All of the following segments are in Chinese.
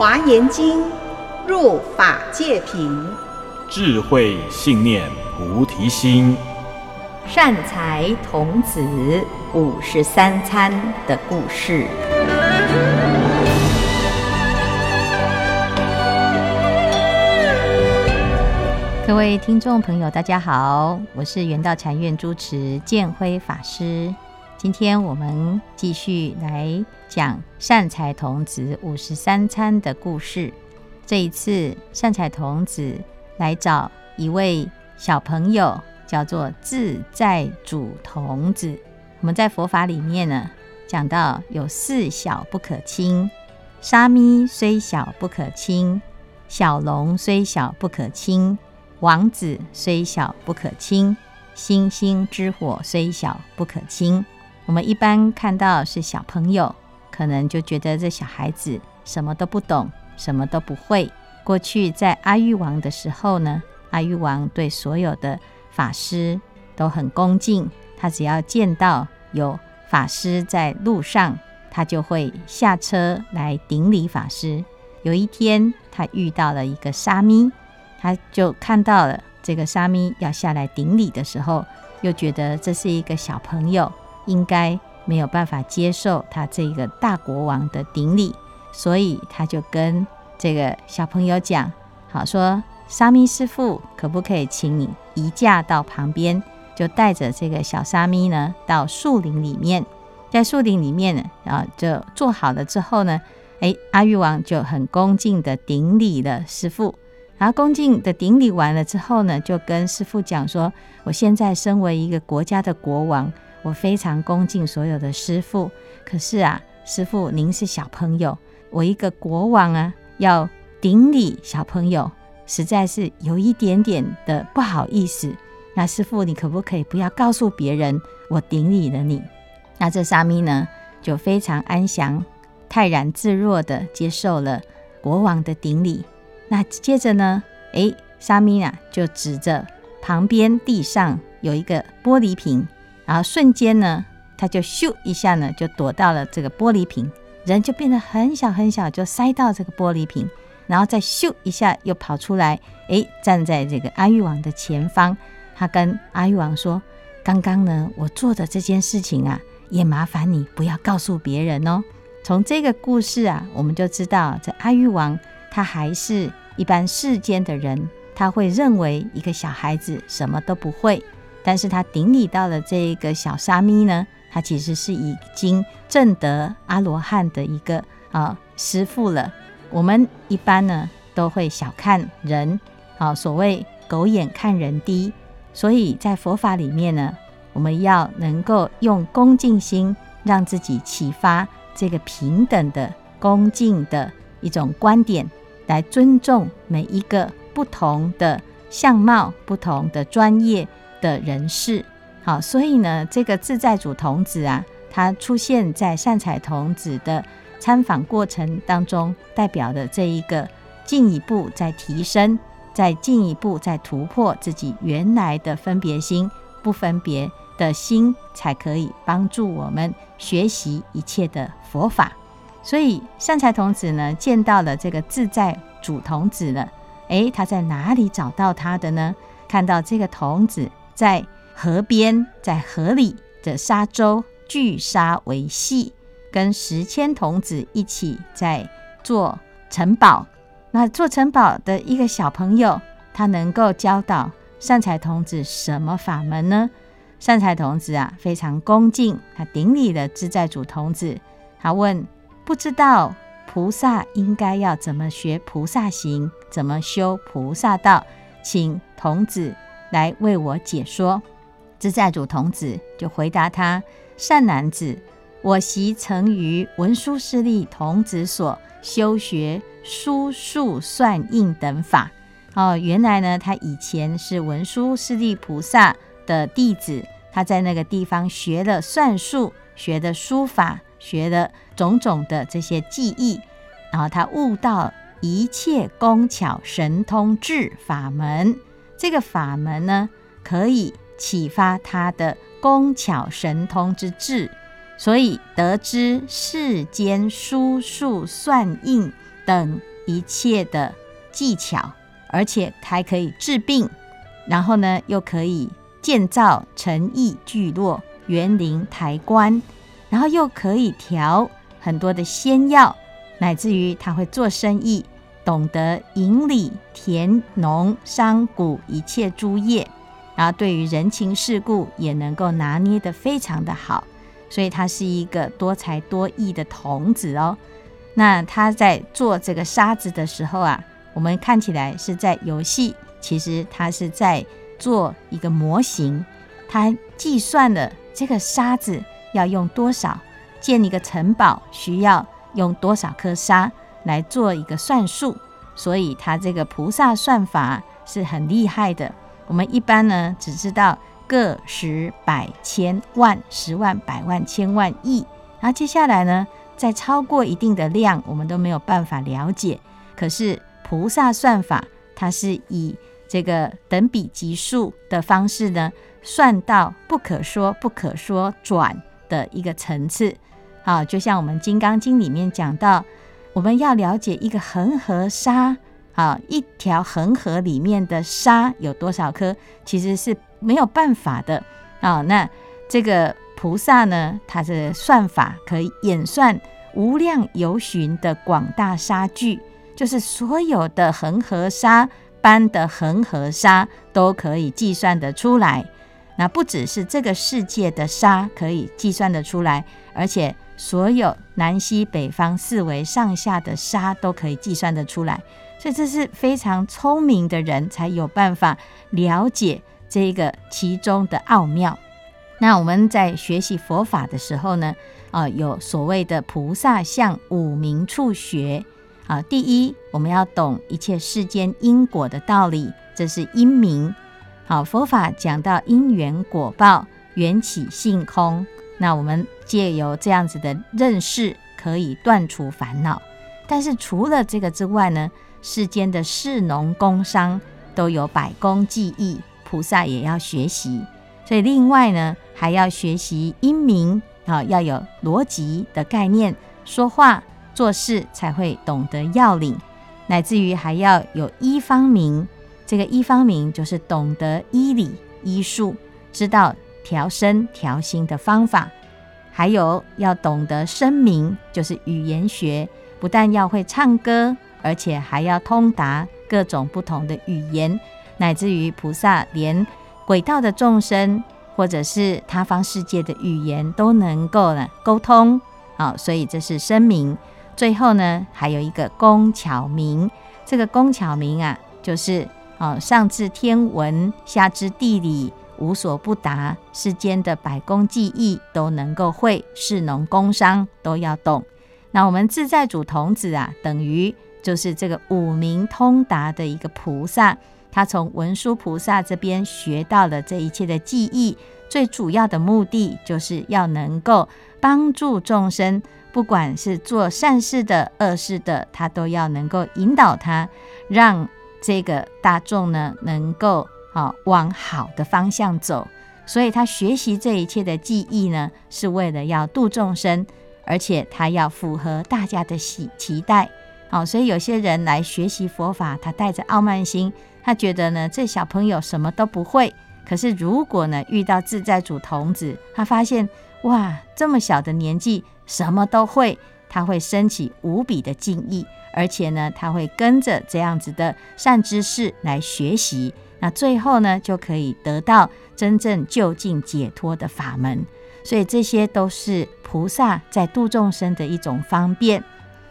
华严经，入法界品，智慧信念菩提心，善财童子五十三参的故事。各位听众朋友，大家好，我是圆道禅院主持建辉法师。今天我们继续来讲善财童子五十三参的故事。这一次，善财童子来找一位小朋友，叫做自在主童子。我们在佛法里面呢，讲到有四小不可轻：沙弥虽小不可轻，小龙虽小不可轻。王子虽小不可轻，星星之火虽小不可轻。我们一般看到是小朋友，可能就觉得这小孩子什么都不懂，什么都不会。过去在阿育王的时候呢，阿育王对所有的法师都很恭敬，他只要见到有法师在路上，他就会下车来顶礼法师。有一天，他遇到了一个沙弥。他就看到了这个沙弥要下来顶礼的时候，又觉得这是一个小朋友，应该没有办法接受他这个大国王的顶礼，所以他就跟这个小朋友讲：“好说，沙弥师傅，可不可以请你移驾到旁边？”就带着这个小沙弥呢，到树林里面，在树林里面呢，然后就坐好了之后呢，哎，阿育王就很恭敬地顶礼了师傅。然后恭敬的顶礼完了之后呢，就跟师傅讲说：“我现在身为一个国家的国王，我非常恭敬所有的师父。可是啊，师父您是小朋友，我一个国王啊，要顶礼小朋友，实在是有一点点的不好意思。那师父，你可不可以不要告诉别人我顶礼了你？”那这沙弥呢，就非常安详、泰然自若地接受了国王的顶礼。那接着呢，诶，沙弥啊，就指着旁边地上有一个玻璃瓶，然后瞬间呢，他就咻一下呢，就躲到了这个玻璃瓶，人就变得很小很小，就塞到这个玻璃瓶，然后再咻一下又跑出来，诶，站在这个阿育王的前方。他跟阿育王说：“刚刚呢，我做的这件事情啊，也麻烦你不要告诉别人哦。”从这个故事啊，我们就知道这阿育王他还是。一般世间的人，他会认为一个小孩子什么都不会，但是他顶礼到了这个小沙弥呢，他其实是已经证得阿罗汉的一个啊师父了。我们一般呢都会小看人，啊，所谓狗眼看人低，所以在佛法里面呢，我们要能够用恭敬心，让自己启发这个平等的恭敬的一种观点。来尊重每一个不同的相貌、不同的专业的人士。好，所以呢，这个自在主童子啊，他出现在善财童子的参访过程当中，代表的这一个进一步在提升，再进一步在突破自己原来的分别心、不分别的心，才可以帮助我们学习一切的佛法。所以善财童子呢，见到了这个自在主童子了。诶，他在哪里找到他的呢？看到这个童子在河边，在河里的沙洲聚沙为系，跟十千童子一起在做城堡。那做城堡的一个小朋友，他能够教导善财童子什么法门呢？善财童子啊，非常恭敬，他顶礼了自在主童子，他问。不知道菩萨应该要怎么学菩萨行，怎么修菩萨道，请童子来为我解说。自在主童子就回答他：“善男子，我昔曾于文殊师利童子所修学书数算印等法。哦，原来呢，他以前是文殊师利菩萨的弟子，他在那个地方学了算术，学的书法。”学了种种的这些技艺，然后他悟到一切工巧神通智法门。这个法门呢，可以启发他的工巧神通之智，所以得知世间书数算印等一切的技巧，而且还可以治病，然后呢，又可以建造城邑聚落、园林台观，然后又可以调很多的仙药，乃至于他会做生意，懂得引理田农商贾一切诸业，然后对于人情世故也能够拿捏得非常的好，所以他是一个多才多艺的童子哦。那他在做这个沙子的时候啊，我们看起来是在游戏，其实他是在做一个模型。他计算了这个沙子要用多少，建一个城堡需要用多少颗沙来做一个算术，所以他这个菩萨算法是很厉害的。我们一般呢只知道个十百千万十万百万千万亿，然后接下来呢，再超过一定的量，我们都没有办法了解。可是菩萨算法，它是以这个等比级数的方式呢，算到不可说不可说转的一个层次。啊，就像我们《金刚经》里面讲到，我们要了解一个恒河沙，啊，一条恒河里面的沙有多少颗，其实是没有办法的。啊，那这个。菩萨呢，他的算法可以演算无量有寻的广大沙聚，就是所有的恒河沙般的恒河沙都可以计算得出来。那不只是这个世界的沙可以计算得出来，而且所有南西北方四维上下的沙都可以计算得出来。所以这是非常聪明的人才有办法了解这个其中的奥妙。那我们在学习佛法的时候呢，啊，有所谓的菩萨相五明处学啊。第一，我们要懂一切世间因果的道理，这是因明。好，佛法讲到因缘果报，缘起性空。那我们借由这样子的认识，可以断除烦恼。但是除了这个之外呢，世间的士农工商都有百工技艺，菩萨也要学习。所以另外呢，还要学习因明啊，要有逻辑的概念，说话做事才会懂得要领，乃至于还要有医方明。这个医方明就是懂得医理医术，知道调身调心的方法，还有要懂得声明，就是语言学，不但要会唱歌，而且还要通达各种不同的语言，乃至于菩萨连。轨道的众生，或者是他方世界的语言，都能够呢沟通啊，所以这是声明。最后呢，还有一个工巧明。这个工巧明啊，就是啊，上知天文，下知地理，无所不达，世间的百工技艺都能够会，士农工商都要懂。那我们自在主童子啊，等于就是这个五明通达的一个菩萨。他从文殊菩萨这边学到了这一切的技艺，最主要的目的就是要能够帮助众生，不管是做善事的、恶事的，他都要能够引导他，让这个大众呢能够啊往好的方向走。所以他学习这一切的技艺呢，是为了要度众生，而且他要符合大家的喜期待。好，所以有些人来学习佛法，他带着傲慢心。他觉得呢，这小朋友什么都不会。可是如果呢，遇到自在主童子，他发现哇，这么小的年纪什么都会，他会升起无比的敬意，而且呢，他会跟着这样子的善知识来学习。那最后呢，就可以得到真正究竟解脱的法门。所以这些都是菩萨在度众生的一种方便。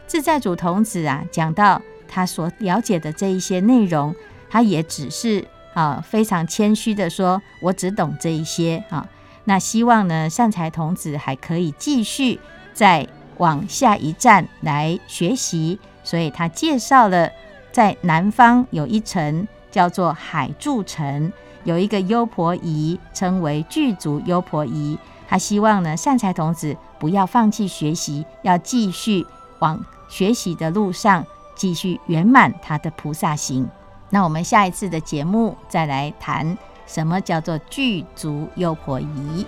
自在主童子啊，讲到他所了解的这一些内容。他也只是啊，非常谦虚的说：“我只懂这一些啊。”那希望呢，善财童子还可以继续再往下一站来学习。所以他介绍了，在南方有一层叫做海住城，有一个优婆夷，称为具足优婆夷。他希望呢，善财童子不要放弃学习，要继续往学习的路上，继续圆满他的菩萨行。那我们下一次的节目再来谈什么叫做具足优婆夷。